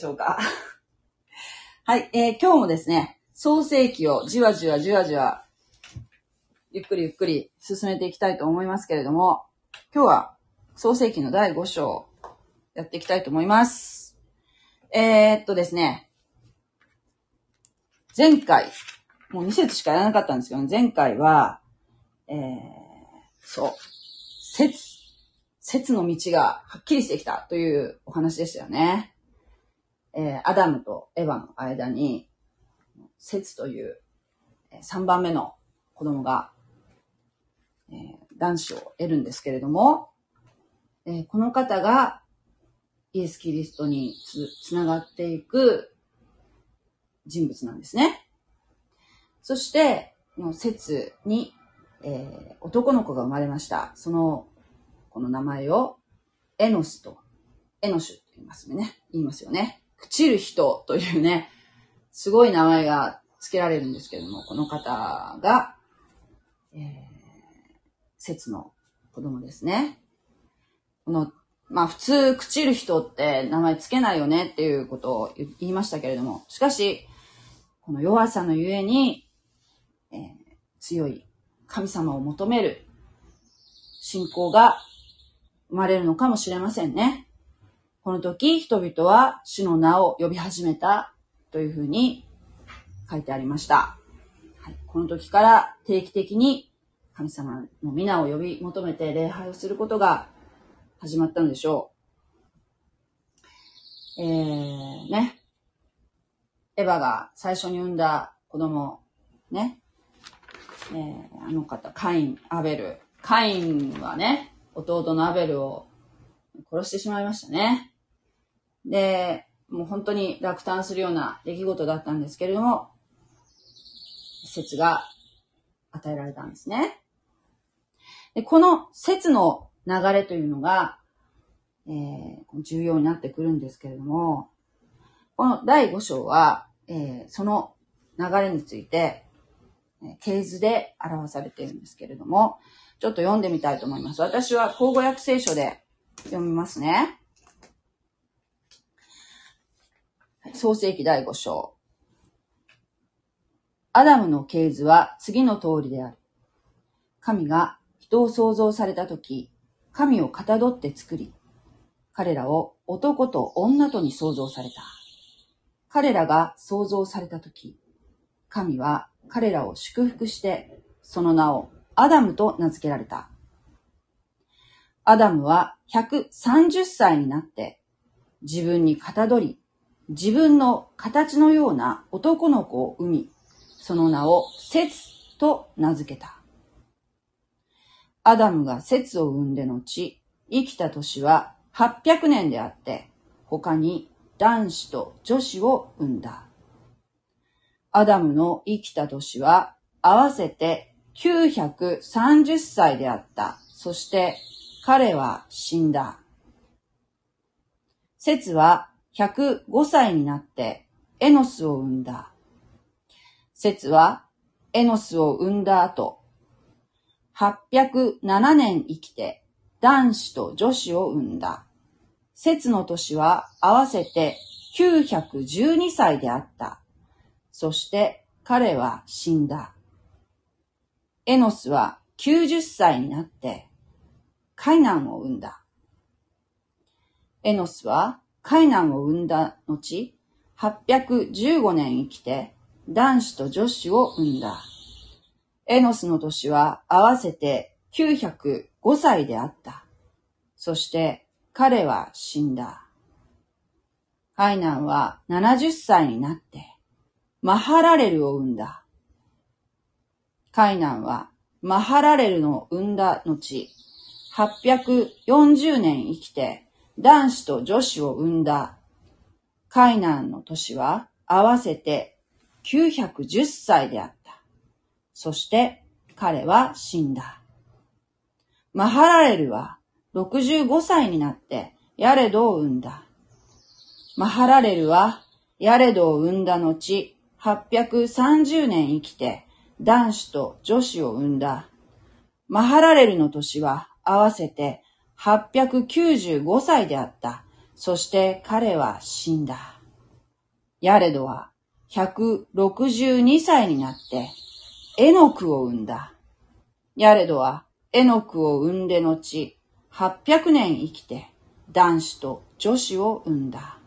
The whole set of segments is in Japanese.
しょうか？はい、えー、今日もですね、創世記をじわじわじわじわ、ゆっくりゆっくり進めていきたいと思いますけれども、今日は創世記の第5章、やっていきたいと思います。えー、っとですね、前回、もう2節しかやらなかったんですけど、前回は、えー、そう、説、説の道がはっきりしてきたというお話でしたよね。えー、アダムとエヴァの間に、説という3番目の子供が、えー、男子を得るんですけれども、えー、この方がイエス・キリストにつつながっていく人物なんですね。そして、この説に、えー、男の子が生まれました。その、この名前をエノスと、エノシュって言いますね。言いますよね。朽ちる人というね、すごい名前が付けられるんですけれども、この方が、えー、説の子供ですね。この、まあ普通、朽ちる人って名前付けないよねっていうことを言いましたけれども、しかし、この弱さのゆえに、えー、強い神様を求める信仰が生まれるのかもしれませんね。この時、人々は主の名を呼び始めたというふうに書いてありました。はい、この時から定期的に神様の皆を呼び求めて礼拝をすることが始まったのでしょう。えー、ね。エヴァが最初に産んだ子供、ね。えー、あの方、カイン、アベル。カインはね、弟のアベルを殺してしまいましたね。で、もう本当に落胆するような出来事だったんですけれども、説が与えられたんですね。でこの説の流れというのが、えー、重要になってくるんですけれども、この第5章は、えー、その流れについて、系図で表されているんですけれども、ちょっと読んでみたいと思います。私は口語訳聖書で読みますね。創世記第5章。アダムの系図は次の通りである。神が人を創造されたとき、神をかたどって作り、彼らを男と女とに創造された。彼らが創造されたとき、神は彼らを祝福して、その名をアダムと名付けられた。アダムは130歳になって、自分にかたどり、自分の形のような男の子を産み、その名をセツと名付けた。アダムがセツを産んで後、生きた年は800年であって、他に男子と女子を産んだ。アダムの生きた年は合わせて930歳であった。そして彼は死んだ。セツは105歳になってエノスを生んだ。説はエノスを生んだ後、807年生きて男子と女子を生んだ。説の年は合わせて912歳であった。そして彼は死んだ。エノスは90歳になってカイナンを生んだ。エノスはカイナンを生んだ後、815年生きて、男子と女子を生んだ。エノスの年は合わせて905歳であった。そして彼は死んだ。カイナンは70歳になって、マハラレルを生んだ。カイナンはマハラレルの生んだ後、840年生きて、男子と女子を生んだ。カイナンの年は合わせて910歳であった。そして彼は死んだ。マハラレルは65歳になってヤレドを生んだ。マハラレルはヤレドを生んだ後、830年生きて男子と女子を生んだ。マハラレルの年は合わせて895歳であった。そして彼は死んだ。ヤレドは162歳になって、エノクを生んだ。ヤレドはエノクを生んで後、800年生きて、男子と女子を生んだ。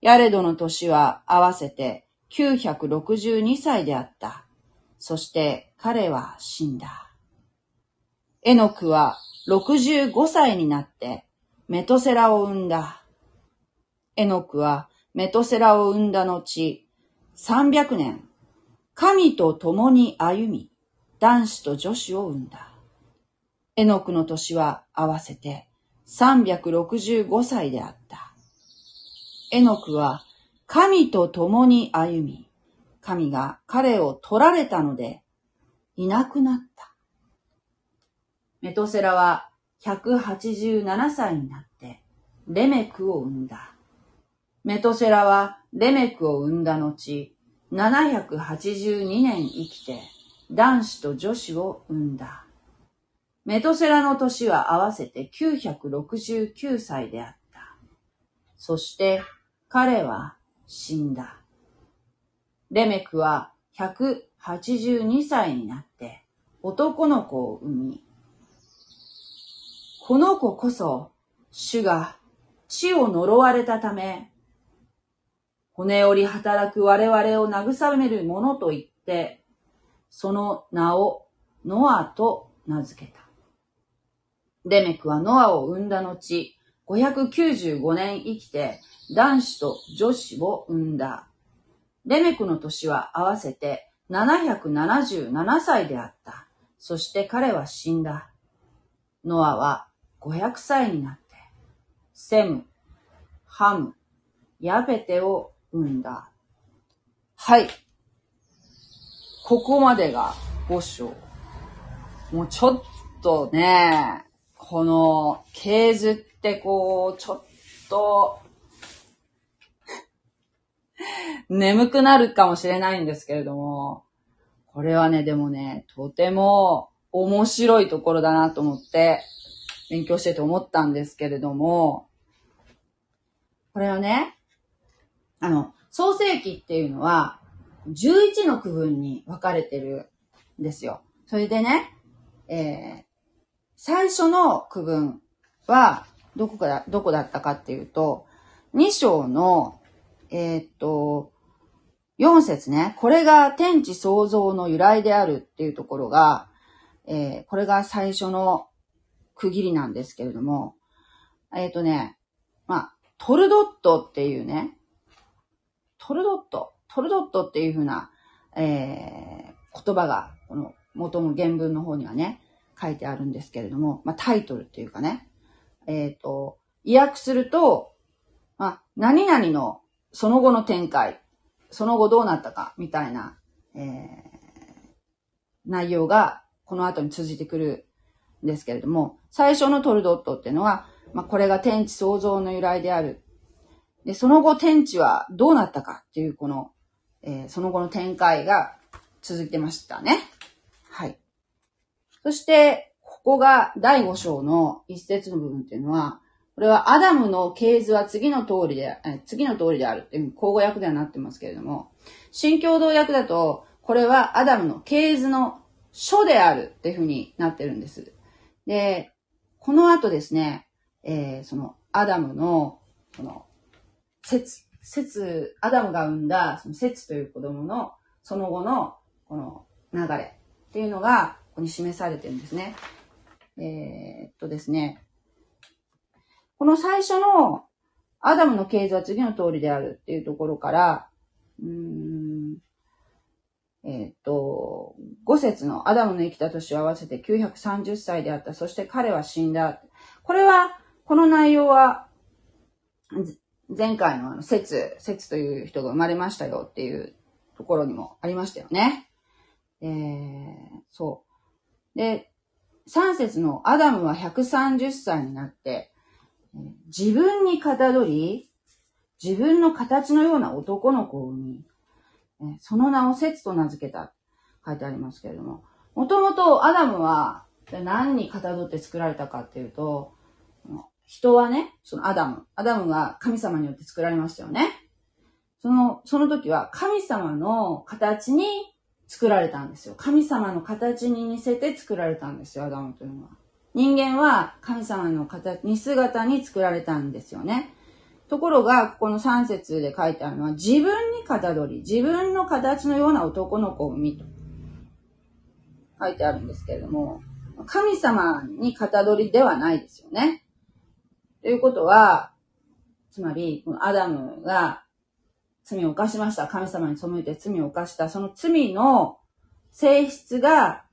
ヤレドの年は合わせて962歳であった。そして彼は死んだ。エノクは65歳になってメトセラを生んだ。エノクはメトセラを生んだ後、300年、神と共に歩み、男子と女子を生んだ。エノクの年は合わせて365歳であった。エノクは神と共に歩み、神が彼を取られたので、いなくなった。メトセラは187歳になって、レメクを生んだ。メトセラはレメクを生んだ後、782年生きて、男子と女子を生んだ。メトセラの年は合わせて969歳であった。そして彼は死んだ。レメクは182歳になって男の子を産み、この子こそ主が地を呪われたため、骨折り働く我々を慰めるものと言って、その名をノアと名付けた。レメクはノアを産んだ後、595年生きて男子と女子を産んだ。レメクの年は合わせて777歳であった。そして彼は死んだ。ノアは500歳になって、セム、ハム、ヤベテを産んだ。はい。ここまでが5章。もうちょっとね、この、系図ってこう、ちょっと、眠くなるかもしれないんですけれども、これはね、でもね、とても面白いところだなと思って、勉強してて思ったんですけれども、これはね、あの、創世記っていうのは、11の区分に分かれてるんですよ。それでね、えー、最初の区分は、どこかだ、どこだったかっていうと、2章の、えー、っと、4節ね、これが天地創造の由来であるっていうところが、えー、これが最初の区切りなんですけれども、えっ、ー、とね、まあ、トルドットっていうね、トルドット、トルドットっていうふうな、えー、言葉が、この元の原文の方にはね、書いてあるんですけれども、まあ、タイトルっていうかね、えっ、ー、と、意訳すると、まあ、何々のその後の展開、その後どうなったか、みたいな、えー、内容がこの後に通じてくるですけれども、最初のトルドットっていうのは、まあ、これが天地創造の由来である。で、その後天地はどうなったかっていう、この、えー、その後の展開が続いてましたね。はい。そして、ここが第5章の一節の部分っていうのは、これはアダムの系図は次の通りで、え次の通りであるっていう交互訳ではなってますけれども、新共同訳だと、これはアダムの系図の書であるっていうふうになってるんです。で、この後ですね、えー、その、アダムの、その、節、節、アダムが生んだ、その節という子供の、その後の、この流れっていうのが、ここに示されてるんですね。えー、っとですね、この最初の、アダムの系図は次の通りであるっていうところから、うん、えっ、と、五節のアダムの生きた年を合わせて930歳であった。そして彼は死んだ。これは、この内容は、前回のあの、説、説という人が生まれましたよっていうところにもありましたよね。えー、そう。で、3節のアダムは130歳になって、自分にかたどり、自分の形のような男の子を産み、その名をセツと名付けた。書いてありますけれども。もともとアダムは何にかたどって作られたかっていうと、人はね、そのアダム、アダムが神様によって作られましたよね。その、その時は神様の形に作られたんですよ。神様の形に似せて作られたんですよ、アダムというのは。人間は神様の形、似姿に作られたんですよね。ところが、ここの3節で書いてあるのは、自分にかたどり、自分の形のような男の子を産みと書いてあるんですけれども、神様にかたどりではないですよね。ということは、つまり、アダムが罪を犯しました。神様に背いて罪を犯した。その罪の性質が、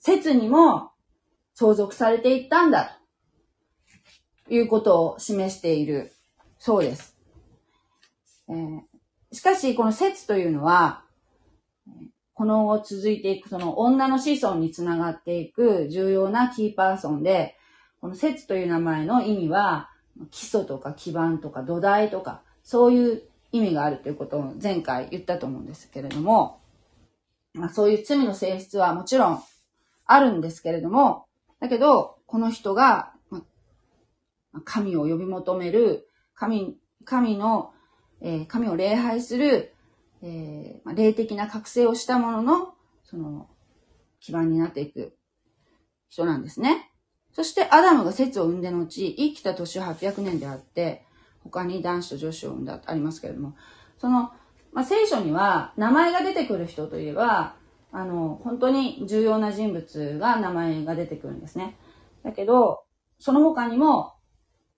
説にも相続されていったんだ。ということを示している。そうです。えー、しかし、この説というのは、この後続いていく、その女の子孫につながっていく重要なキーパーソンで、この説という名前の意味は、基礎とか基盤とか土台とか、そういう意味があるということを前回言ったと思うんですけれども、まあ、そういう罪の性質はもちろんあるんですけれども、だけど、この人が、神を呼び求める、神、神の、えー、神を礼拝する、えー、霊的な覚醒をしたものの、その、基盤になっていく人なんですね。そしてアダムが説を生んで後、生きた年は800年であって、他に男子と女子を生んだ、ありますけれども、その、まあ、聖書には名前が出てくる人といえば、あの、本当に重要な人物が名前が出てくるんですね。だけど、その他にも、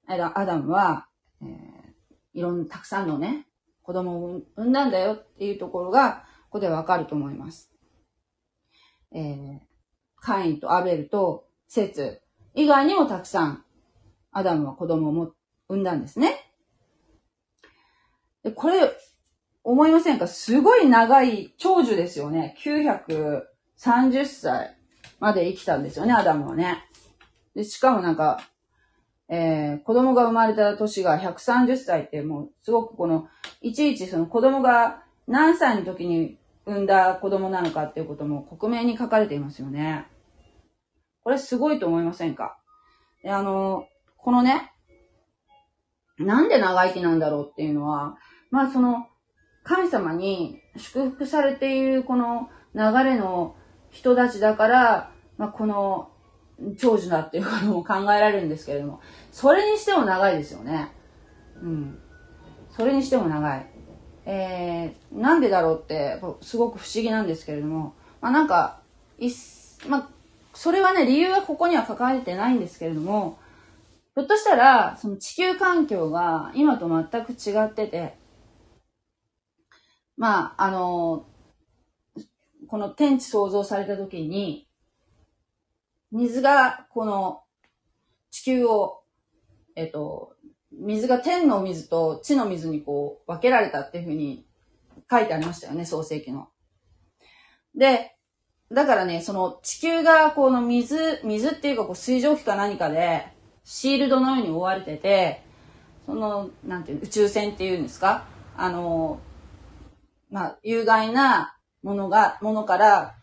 アダムは、えー、いろんな、たくさんのね、子供を産んだんだよっていうところが、ここでわかると思います。えー、カインとアベルとセツ以外にもたくさん、アダムは子供を産んだんですね。で、これ、思いませんか？すごい長い長寿ですよね。930歳まで生きたんですよね、アダムはね。で、しかもなんか、えー、子供が生まれた年が130歳ってもうすごくこの、いちいちその子供が何歳の時に産んだ子供なのかっていうことも克明に書かれていますよね。これすごいと思いませんか、あの、このね、なんで長生きなんだろうっていうのは、まあその、神様に祝福されているこの流れの人たちだから、まあこの長寿だっていうことも考えられるんですけれども、それにしても長いですよね。うん。それにしても長い。えー、なんでだろうって、すごく不思議なんですけれども、まあなんか、いっまあ、それはね、理由はここには書かれてないんですけれども、ひょっとしたら、その地球環境が今と全く違ってて、まあ、あの、この天地創造された時に、水がこの地球を、えっと、水が天の水と地の水にこう分けられたっていうふうに書いてありましたよね、創世記の。で、だからね、その地球がこの水、水っていうかこう水蒸気か何かでシールドのように覆われてて、その、なんていう宇宙船っていうんですか？あの、まあ、有害なものが、ものから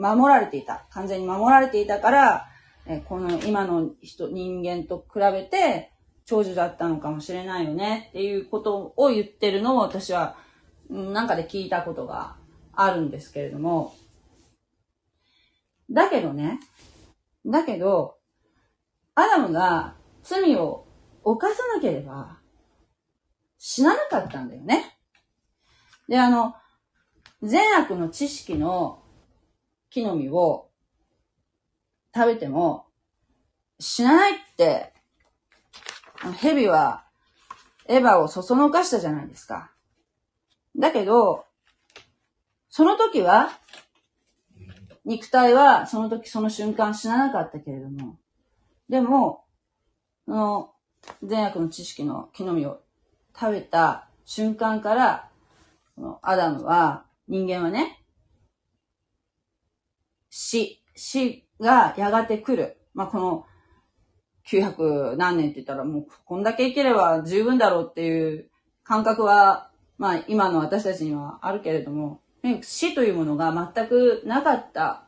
守られていた。完全に守られていたから、えこの今の人、人間と比べて長寿だったのかもしれないよねっていうことを言ってるのを私はなんかで聞いたことがあるんですけれども、だけどね、だけど、アダムが罪を犯さなければ死ななかったんだよね。で、あの、善悪の知識の木の実を食べても死なないって、蛇はエヴァをそそのかしたじゃないですか。だけど、その時は、肉体はその時その瞬間死ななかったけれども、でも、その善悪の知識の木の実を食べた瞬間から、アダムは、人間はね、死、死がやがて来る。まあ、この900何年って言ったらもうこんだけ生きれば十分だろうっていう感覚は、まあ今の私たちにはあるけれども、死というものが全くなかった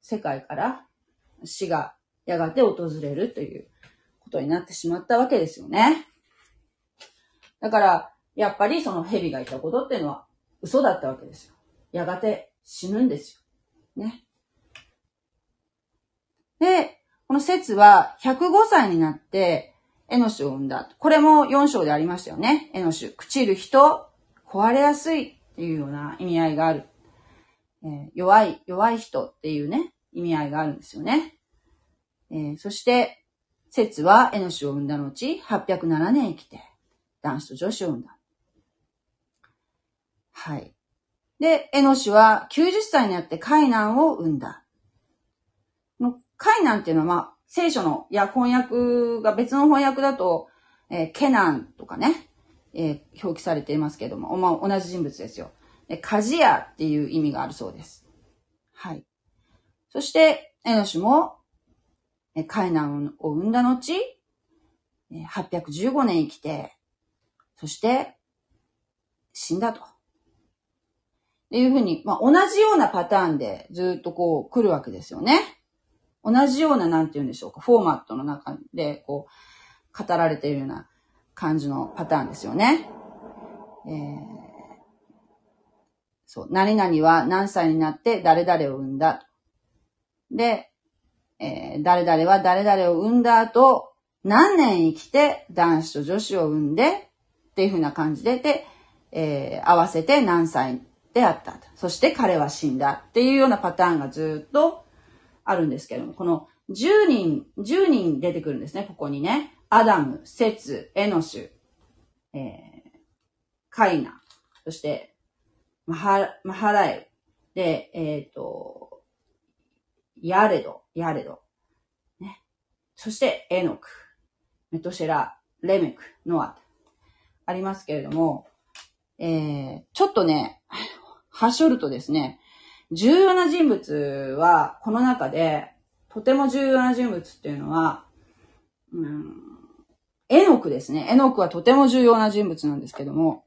世界から死がやがて訪れるということになってしまったわけですよね。だから、やっぱりその蛇がいたことっていうのは嘘だったわけですよ。やがて死ぬんですよ。ね。で、この説は105歳になってエノシを生んだ。これも4章でありましたよね。エノシュ。朽ちる人、壊れやすいっていうような意味合いがある。えー、弱い、弱い人っていうね、意味合いがあるんですよね。えー、そして、説はエノシを生んだ後、807年生きて、男子と女子を生んだ。はい。で、エノシは90歳になってカイナンを生んだ。のカイナンっていうのは、まあ、聖書の、いや、翻訳が別の翻訳だと、えー、ケナンとかね、えー、表記されていますけども、まあ、同じ人物ですよ。えカジヤっていう意味があるそうです。はい。そして、エノシも、カイナンを生んだ後、815年生きて、そして、死んだと。っていうふうに、まあ、同じようなパターンでずっとこう来るわけですよね。同じような、なんて言うんでしょうか、フォーマットの中で、こう、語られているような感じのパターンですよね。えー、そう、何々は何歳になって誰々を産んだ。で、えー、誰々は誰々を産んだ後、何年生きて男子と女子を産んで、っていう風な感じで、で、えー、合わせて何歳であった。そして彼は死んだっていうようなパターンがずっとあるんですけれども、この10人、10人出てくるんですね、ここにね。アダム、セツ、エノシュ、えー、カイナ、そして、マハマハラエで、えっ、ー、と、ヤレド、ヤレド、ね。そして、エノク、メトシェラ、レメク、ノア、ありますけれども、えー、ちょっとね、はしょるとですね、重要な人物は、この中で、とても重要な人物っていうのは、うん、エノクですね。エノクはとても重要な人物なんですけども、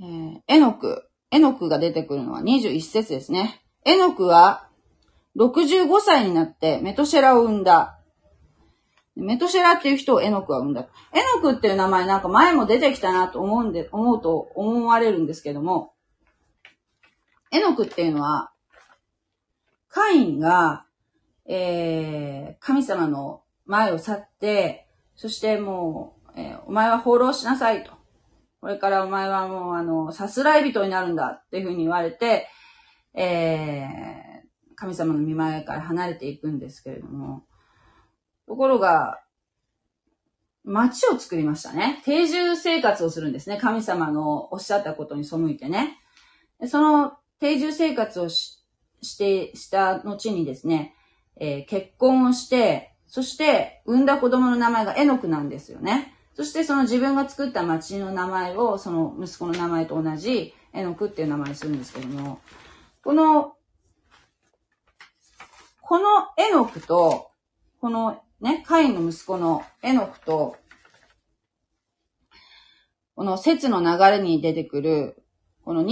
えー、エノク、エノクが出てくるのは21節ですね。エノクは65歳になってメトシェラを生んだ。メトシェラっていう人をエノクは生んだ。エノクっていう名前なんか前も出てきたなと思うんで、思うと思われるんですけども、エノクっていうのは、カインが、えー、神様の前を去って、そしてもう、えー、お前は放浪しなさいと。これからお前はもう、あの、さすらい人になるんだっていうふうに言われて、えー、神様の見前から離れていくんですけれども、ところが、町を作りましたね。定住生活をするんですね。神様のおっしゃったことに背いてね。その定住生活をしして、した後にですね、えー、結婚をして、そして産んだ子供の名前がエノクなんですよね。そしてその自分が作った町の名前をその息子の名前と同じエノクっていう名前にするんですけども、この、このエノクと、このね、カインの息子のエノクと、この説の流れに出てくる、この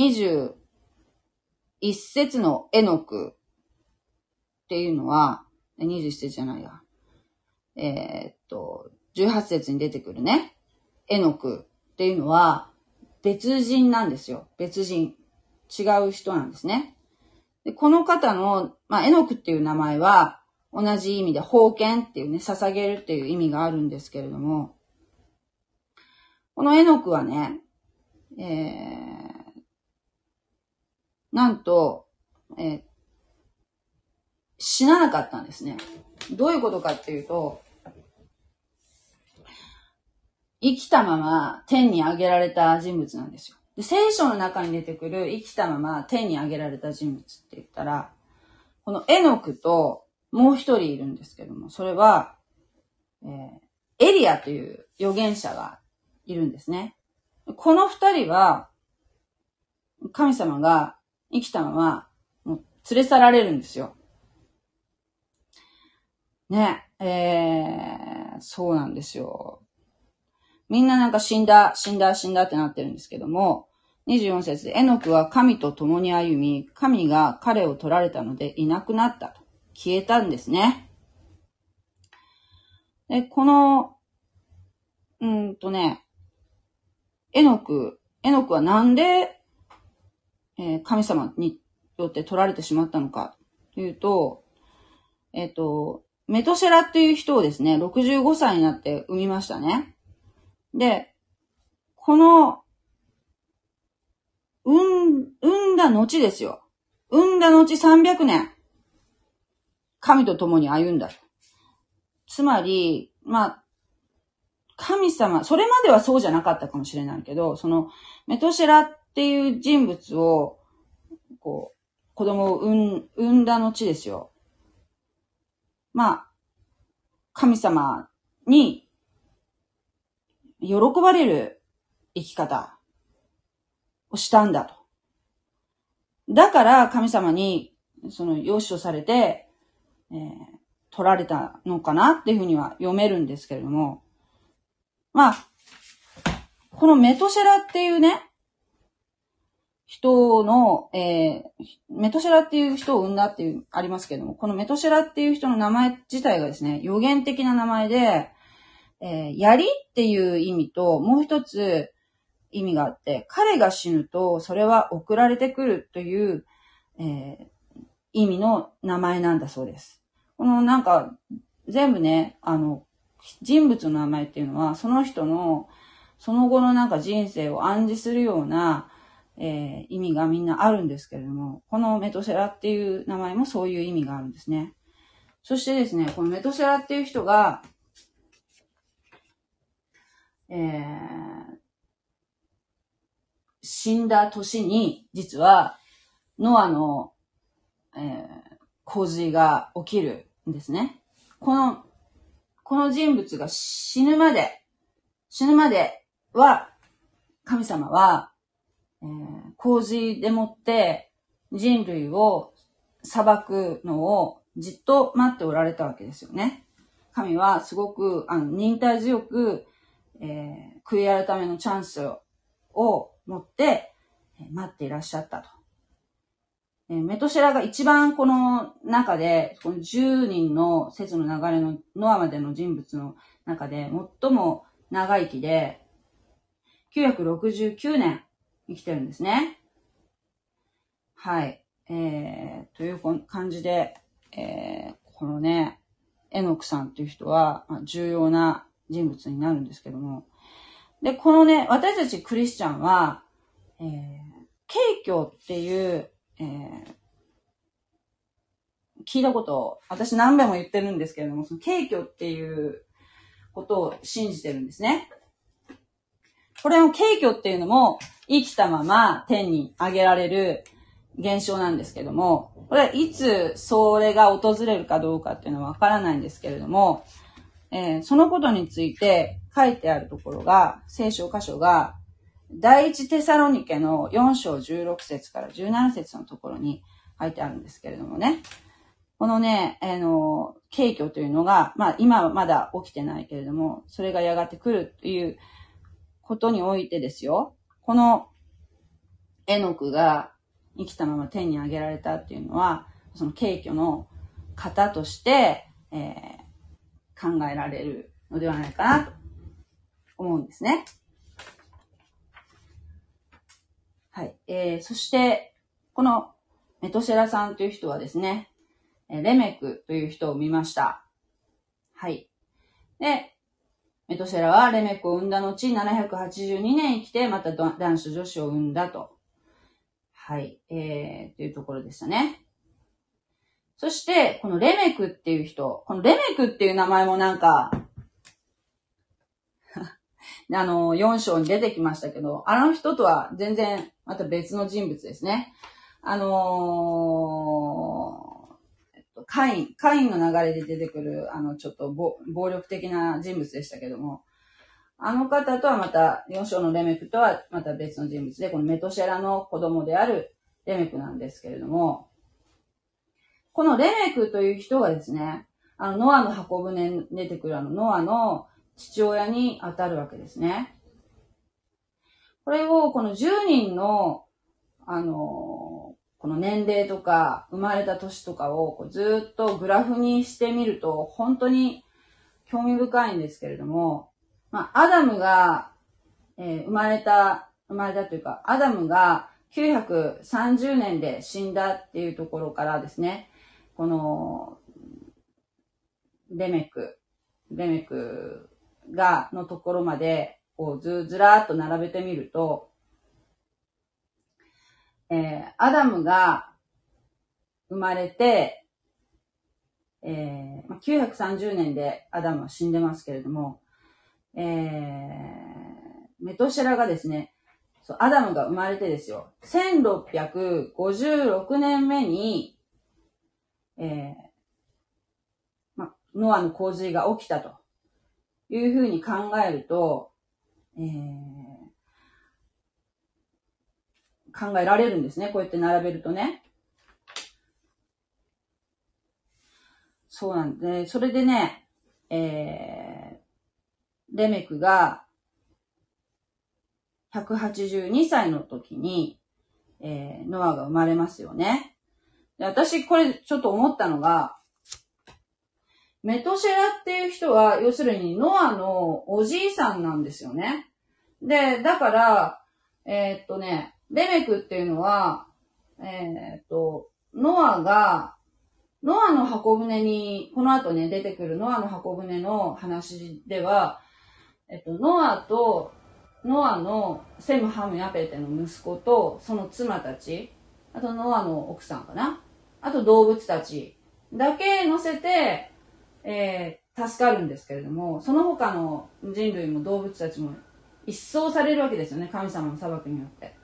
21節のエノクっていうのは、21節じゃないや。えー、っと、18節に出てくるね、エノクっていうのは、別人なんですよ。別人。違う人なんですね。でこの方の、まあ、エノクっていう名前は、同じ意味で封建っていうね、捧げるっていう意味があるんですけれども、このエノクはね、えー、なんと、えー、死ななかったんですね。どういうことかっていうと、生きたまま天に上げられた人物なんですよ。で聖書の中に出てくる生きたまま天に上げられた人物って言ったら、このエノクともう一人いるんですけども、それは、えー、エリアという預言者がいるんですね。この二人は、神様が生きたまま、もう連れ去られるんですよ。ね、えー、そうなんですよ。みんななんか死んだ、死んだ、死んだってなってるんですけども、24節で、エノクは神と共に歩み、神が彼を取られたのでいなくなったと。消えたんですね。で、この、うんとね、エノク、エノクはなんで、えー神様によって取られてしまったのかというと、えっ、と、メトシェラっていう人をですね、65歳になって産みましたね。で、この、産ん、産んだ後ですよ。産んだ後300年、神と共に歩んだ。つまり、まあ、神様、それまではそうじゃなかったかもしれないけど、その、メトシェラっっていう人物を、こう、子供を産ん産んだ後ですよ。まあ、神様に喜ばれる生き方をしたんだと。だから神様に、その、養子をされて、えー取られたのかなっていうふうには読めるんですけれども、まあ、このメトシェラっていうね、人の、えーメトシェラっていう人を生んだっていう、ありますけれども、このメトシェラっていう人の名前自体がですね、予言的な名前で、えー槍っていう意味と、もう一つ意味があって、彼が死ぬと、それは送られてくるという、えー意味の名前なんだそうです。このなんか、全部ね、あの、人物の名前っていうのは、その人の、その後のなんか人生を暗示するような、えー意味がみんなあるんですけれども、このメトセラっていう名前もそういう意味があるんですね。そしてですね、このメトセラっていう人が、えー死んだ年に、実は、ノアの、えー洪水が起きるんですね。この、この人物が死ぬまで、死ぬまでは、神様は、えー洪水でもって人類を裁くのをじっと待っておられたわけですよね。神はすごく、あの、忍耐強く、えー悔い改めのチャンスを持って、待っていらっしゃったと。えーメトシェラが一番この中で、この10人の説の流れのノアまでの人物の中で最も長生きで、969年生きてるんですね。はい。えー、という感じで、えー、このね、エノクさんという人は、まあ、重要な人物になるんですけども。で、このね、私たちクリスチャンは、えー、景挙っていう、えー聞いたことを、私何遍も言ってるんですけれども、その景挙っていうことを信じてるんですね。これの景挙っていうのも、生きたまま天に上げられる現象なんですけども、これはいつそれが訪れるかどうかっていうのはわからないんですけれども、えーそのことについて書いてあるところが、聖書箇所が、第一テサロニケの4章16節から17節のところに書いてあるんですけれどもね。このね、あの、景挙というのが、まあ今はまだ起きてないけれども、それがやがて来るということにおいてですよ。このエノクが生きたまま天に上げられたっていうのは、その景挙の型として、えー考えられるのではないかなと思うんですね。はい。えー、そして、このメトシェラさんという人はですね、レメクという人を見ました。はい。で、メトシェラはレメクを産んだ後、782年生きて、また男子女子を産んだと。はい。えー、というところでしたね。そして、このレメクっていう人、このレメクっていう名前もなんか、あの、4章に出てきましたけど、あの人とは全然また別の人物ですね。あのー、カイン、カインの流れで出てくる、あの、ちょっと暴暴力的な人物でしたけども、あの方とはまた、4章のレメクとはまた別の人物で、このメトシェラの子供であるレメクなんですけれども、このレメクという人がですね、あの、ノアの箱舟に出てくるあの、ノアの父親に当たるわけですね。これを、この10人の、あの、この年齢とか、生まれた年とかをこうずっとグラフにしてみると、本当に興味深いんですけれども、まあ、アダムが、えー、生まれた、生まれたというか、アダムが930年で死んだっていうところからですね、この、レメク、レメクが、のところまで、こうず、ずらーっと並べてみると、えー、アダムが生まれて、えー、930年でアダムは死んでますけれども、えー、メトシェラがですね、そう、アダムが生まれてですよ、1656年目に、えー、ま、ノアの洪水が起きたというふうに考えると、えー、考えられるんですね。こうやって並べるとね。そうなんで、それでね、えー、レメクが182歳の時に、えー、ノアが生まれますよね。で私、これちょっと思ったのが、メトシェラっていう人は、要するにノアのおじいさんなんですよね。で、だから、えー、っとね、レメクっていうのは、えー、っと、ノアが、ノアの箱舟に、この後ね、出てくるノアの箱舟の話では、えっと、ノアと、ノアのセム、ハム、ヤペテの息子と、その妻たち、あとノアの奥さんかな。あと動物たちだけ乗せて、えー、助かるんですけれども、その他の人類も動物たちも一掃されるわけですよね、神様の裁きによって。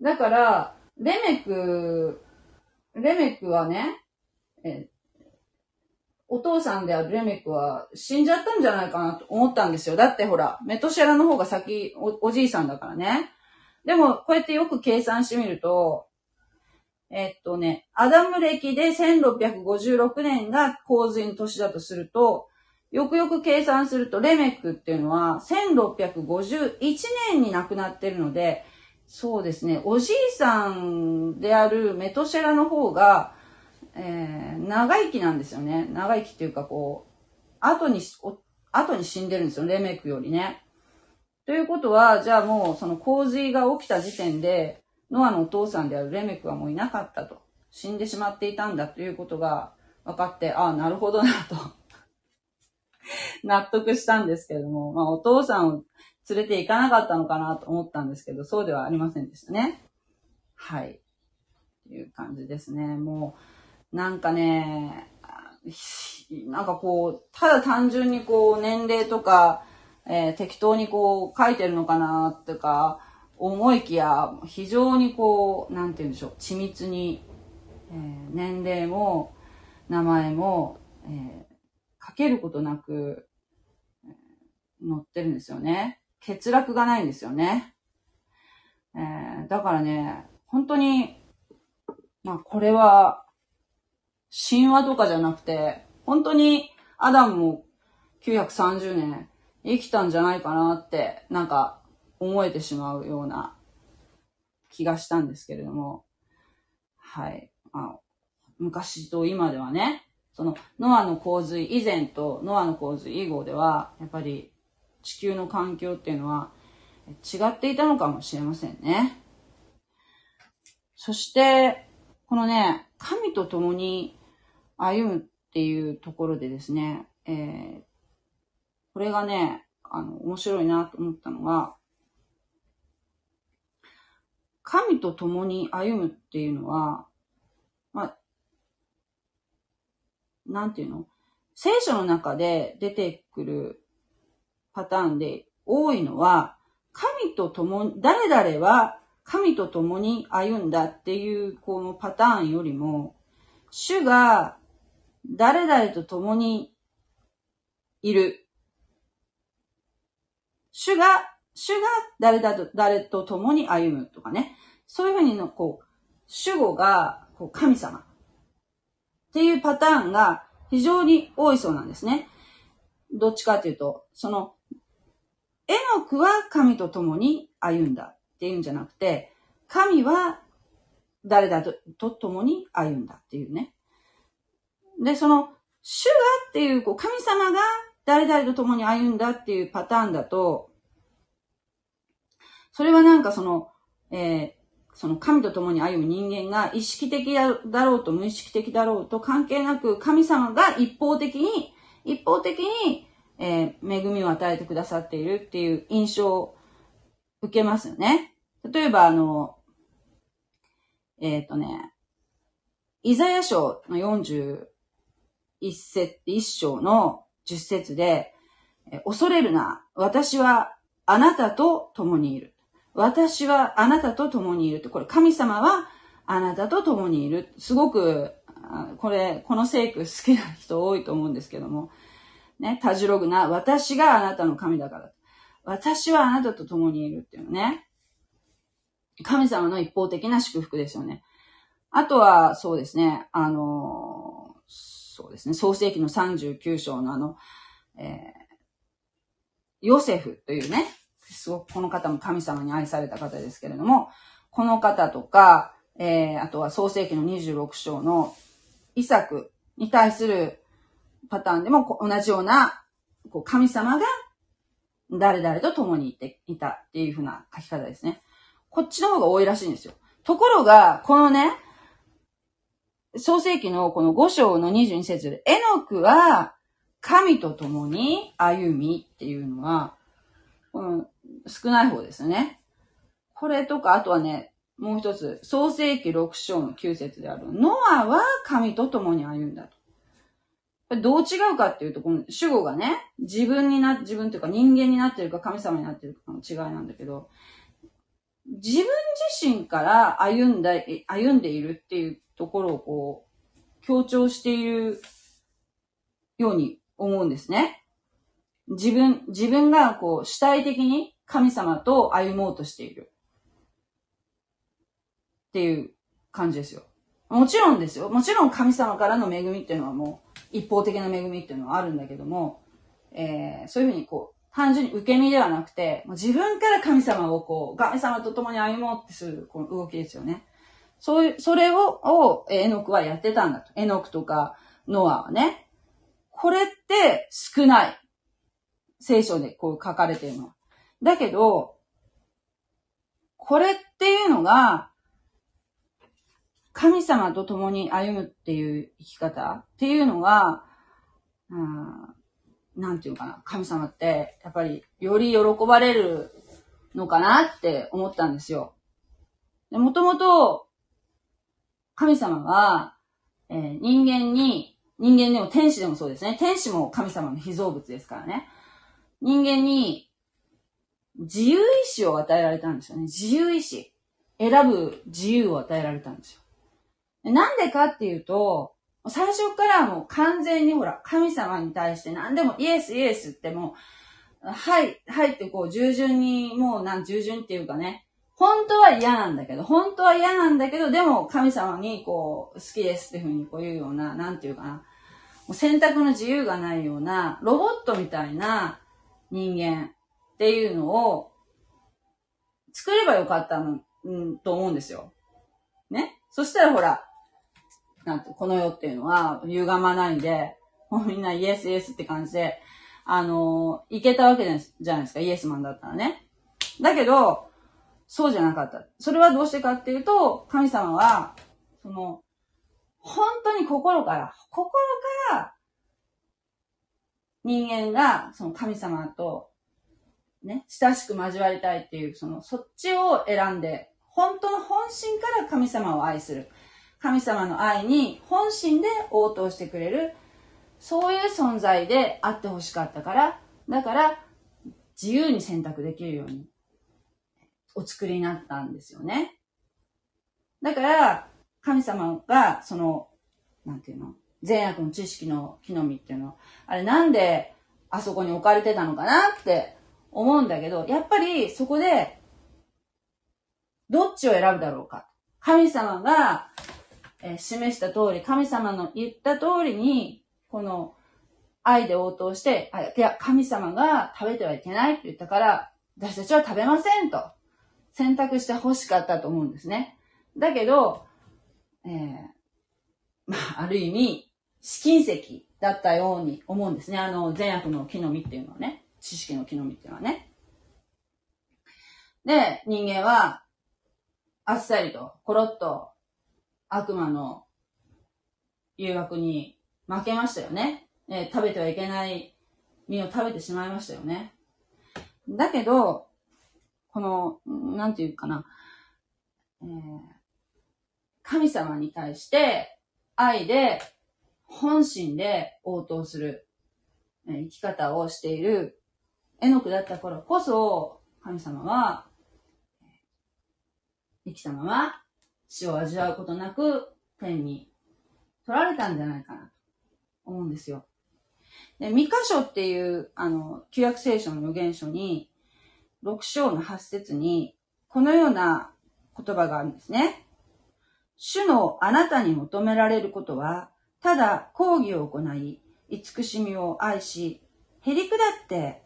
だから、レメク、レメクはね、えお父さんであるレメクは死んじゃったんじゃないかなと思ったんですよ。だってほら、メトシェラの方が先お、おじいさんだからね。でも、こうやってよく計算してみると、えっとね、アダム歴で1656年が洪水の年だとすると、よくよく計算すると、レメックっていうのは1651年に亡くなってるので、そうですね、おじいさんであるメトシェラの方が、えー、長生きなんですよね。長生きっていうかこう、後に、後に死んでるんですよ、レメックよりね。ということは、じゃあもうその洪水が起きた時点で、ノアのお父さんであるレメクはもういなかったと。死んでしまっていたんだということが分かって、ああ、なるほどなと納得したんですけれども、まあお父さんを連れて行かなかったのかなと思ったんですけど、そうではありませんでしたね。はい。という感じですね。もう、なんかね、なんかこう、ただ単純にこう、年齢とか、えー、適当にこう、書いてるのかな、とか、思いきや、非常にこう、なんて言うんでしょう、緻密に、えー、年齢も、名前も、えー、書けることなく、載ってるんですよね。欠落がないんですよね。えー、だからね、本当に、まあこれは、神話とかじゃなくて、本当にアダムも930年生きたんじゃないかなって、なんか思えてしまうような気がしたんですけれども、はい。あ昔と今ではね、その、ノアの洪水以前とノアの洪水以後では、やっぱり地球の環境っていうのは違っていたのかもしれませんね。そして、このね、神と共に歩むっていうところでですね、えー、これがね、あの、面白いなと思ったのが、神と共に歩むっていうのは、まあ、なんていうの？聖書の中で出てくるパターンで多いのは、神と共に、誰々は神と共に歩んだっていうこのパターンよりも、主が誰々と共にいる。主が主が誰だと、誰と共に歩むとかね。そういうふうにの、こう、主語が、こう、神様。っていうパターンが非常に多いそうなんですね。どっちかというと、その、エノクは神と共に歩んだっていうんじゃなくて、神は誰だとと共に歩んだっていうね。で、その、主がっていう、こう、神様が誰々と共に歩んだっていうパターンだと、それはなんかその、えー、その神と共に歩む人間が意識的だろうと無意識的だろうと関係なく神様が一方的に、一方的に、えー、恵みを与えてくださっているっていう印象を受けますよね。例えばあの、えっ、ー、とね、イザヤ書の41節、一章の10節で、恐れるな。私はあなたと共にいる。私はあなたと共にいると。これ、神様はあなたと共にいる。すごく、これ、この聖句好きな人多いと思うんですけども。ね、たじろぐな。私があなたの神だから。私はあなたと共にいるっていうのね。神様の一方的な祝福ですよね。あとは、そうですね、あの、そうですね、創世記の39章のあの、えー、ヨセフというね、すごくこの方も神様に愛された方ですけれども、この方とか、えー、あとは創世記の26章のイサクに対するパターンでも同じような、こう神様が誰々と共にいていたっていうふうな書き方ですね。こっちの方が多いらしいんですよ。ところが、このね、創世記のこの5章の22節で、エノクは神と共に歩みっていうのは、この少ない方ですね。これとか、あとはね、もう一つ、創世記6章の9節である、ノアは神と共に歩んだと。どう違うかっていうと、この主語がね、自分にな、自分というか人間になってるか神様になってるかの違いなんだけど、自分自身から歩んだ、歩んでいるっていうところをこう、強調しているように思うんですね。自分、自分がこう主体的に神様と歩もうとしている。っていう感じですよ。もちろんですよ。もちろん神様からの恵みっていうのはもう一方的な恵みっていうのはあるんだけども、えー、そういうふうにこう、単純に受け身ではなくて、もう自分から神様をこう、神様と共に歩もうってするこの動きですよね。そういう、それを、を、エノクはやってたんだと。エノクとか、ノアはね。これって少ない。聖書でこう書かれているのは。だけど、これっていうのが、神様と共に歩むっていう生き方っていうのが、うん、なんていうかな、神様って、やっぱり、より喜ばれるのかなって思ったんですよ。もともと、神様は、えー、人間に、人間でも天使でもそうですね。天使も神様の被造物ですからね。人間に自由意志を与えられたんですよね。自由意志。選ぶ自由を与えられたんですよ。なんでかっていうと、最初からもう完全にほら、神様に対して何でもイエスイエスってもう、はい、はいってこう従順に、もうなん、従順っていうかね、本当は嫌なんだけど、本当は嫌なんだけど、でも神様にこう、好きですっていうふうにこう言うような、なんていうかな、もう選択の自由がないような、ロボットみたいな人間っていうのを作ればよかったの、うん、と思うんですよ。ね？そしたらほら、なんて、この世っていうのは歪まないんで、もうみんなイエスイエスって感じで、あのー、いけたわけじゃないですか、イエスマンだったらね。だけど、そうじゃなかった。それはどうしてかっていうと、神様は、その、本当に心から、心から、人間が、その神様と、ね、親しく交わりたいっていう、その、そっちを選んで、本当の本心から神様を愛する。神様の愛に本心で応答してくれる、そういう存在であってほしかったから、だから自由に選択できるようにお作りになったんですよね。だから、神様が、その、なんていうの、善悪の知識の木の実っていうの、あれなんであそこに置かれてたのかなって思うんだけど、やっぱりそこで、どっちを選ぶだろうか。神様がえ示した通り、神様の言った通りに、この愛で応答して、あいや、神様が食べてはいけないって言ったから、私たちは食べませんと選択して欲しかったと思うんですね。だけど、えー、まあ、ある意味、試金石だったように思うんですね。あの、善悪の木の実っていうのはね。知識の木の実っていうのはね。で、人間は、あっさりと、コロッと、悪魔の誘惑に負けましたよね。えー、食べてはいけない実を食べてしまいましたよね。だけど、この、なんていうかな、えー、神様に対して愛で本心で応答する、え、生き方をしているエノクだった頃こそ神様は生きたまま死を味わうことなく天に取られたんじゃないかなと思うんですよ。で、三箇所っていう、あの、旧約聖書の予言書に、6章の8節に、このような言葉があるんですね。主のあなたに求められることは、ただ講義を行い、慈しみを愛し、へりくだって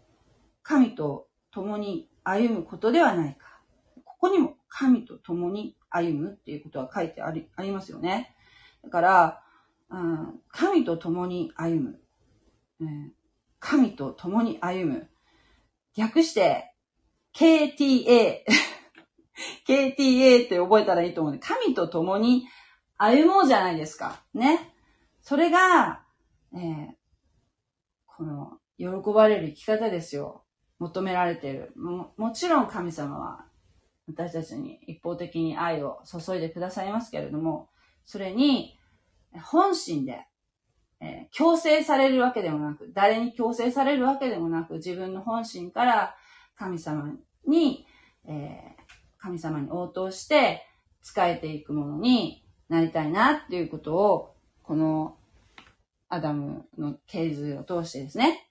神と共に歩むことではないか。ここにも神と共に歩むっていうことは書いてありありますよね。だから、うん、神と共に歩む。うん神と共に歩む。略して、KTA。KTA って覚えたらいいと思う。神と共に歩もうじゃないですか。ね。それが、えー、この、喜ばれる生き方ですよ。求められている。も、もちろん神様は、私たちに一方的に愛を注いでくださいますけれども、それに、本心でえー、強制されるわけでもなく、誰に強制されるわけでもなく、自分の本心から神様に、えー、神様に応答して仕えていくものになりたいなっていうことを、このアダムの経図を通してですね、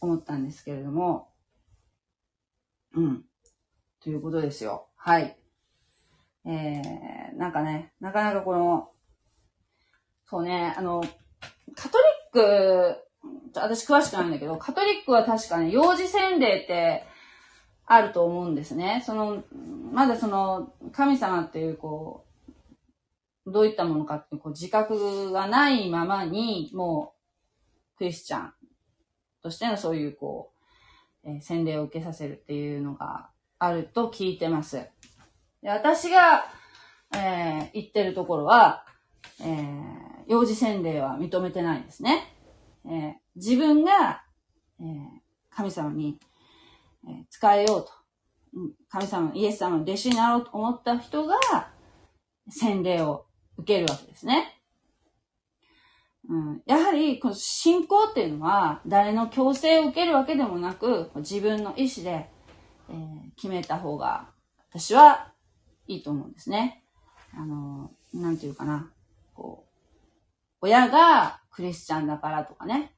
思ったんですけれども、うん。ということですよ。はい。えー、なんかね、なかなかこの、そうね、あの、カトリック、私詳しくないんだけど、カトリックは確かね、幼児洗礼ってあると思うんですね。その、まだその、神様っていう、こう、どういったものかっていう、こう、自覚がないままに、もう、クリスチャンとしてのそういう、こう、えー、洗礼を受けさせるっていうのがあると聞いてます。で私が、えー、言ってるところは、えー幼児洗礼は認めてないんですね。えー、自分が、えー、神様に、えー、使えようと。神様、イエス様の弟子になろうと思った人が、洗礼を受けるわけですね。うん、やはり、この信仰っていうのは、誰の強制を受けるわけでもなく、自分の意思で、えー、決めた方が、私はいいと思うんですね。あの、なんていうかな。こう、親がクリスチャンだからとかね。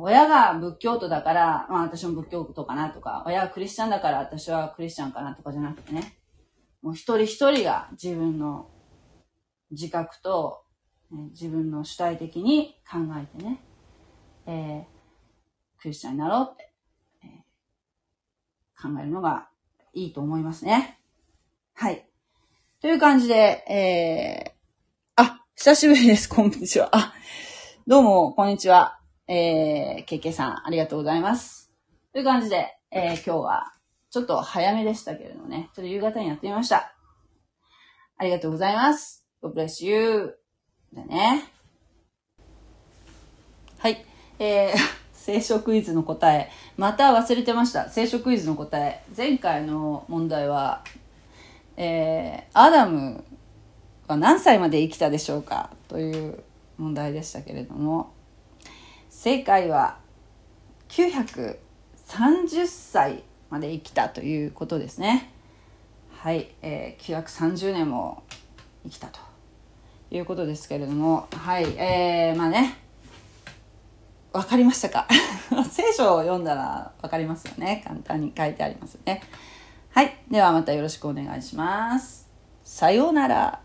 親が仏教徒だから、まあ私も仏教徒かなとか、親がクリスチャンだから私はクリスチャンかなとかじゃなくてね。もう一人一人が自分の自覚と、ね、自分の主体的に考えてね、えー、クリスチャンになろうって、考えるのがいいと思いますね。はい。という感じで、えー、あ久しぶりです。こんにちは。あ、どうも、こんにちは。えー、ケケさん、ありがとうございます。という感じで、えー、今日は、ちょっと早めでしたけれどもね、ちょっと夕方にやってみました。ありがとうございます。God bless you. でね。はい。えー、聖書クイズの答え。また忘れてました。聖書クイズの答え。前回の問題は、えー、アダムは何歳まで生きたでしょうかという問題でしたけれども正解は930歳まで生きたということですねはい、えー、930年も生きたということですけれどもはいえー、まあね分かりましたか？聖書を読んだら分かりますよね。簡単に書いてありますね。はい。ではまたよろしくお願いします。さようなら。